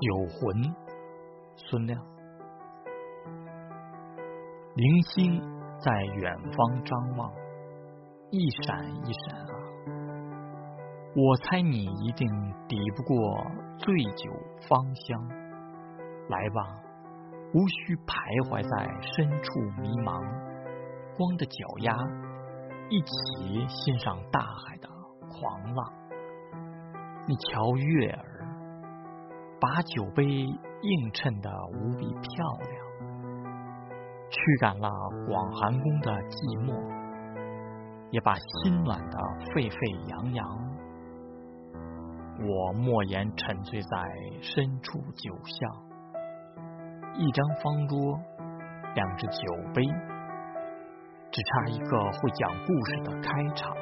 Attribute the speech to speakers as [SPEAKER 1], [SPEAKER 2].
[SPEAKER 1] 酒魂，孙亮。零星在远方张望，一闪一闪啊！我猜你一定抵不过醉酒芳香。来吧，无需徘徊在深处迷茫，光着脚丫，一起欣赏大海的狂浪。你瞧月儿。把酒杯映衬得无比漂亮，驱赶了广寒宫的寂寞，也把心暖的沸沸扬扬。我莫言沉醉在深处酒巷，一张方桌，两只酒杯，只差一个会讲故事的开场。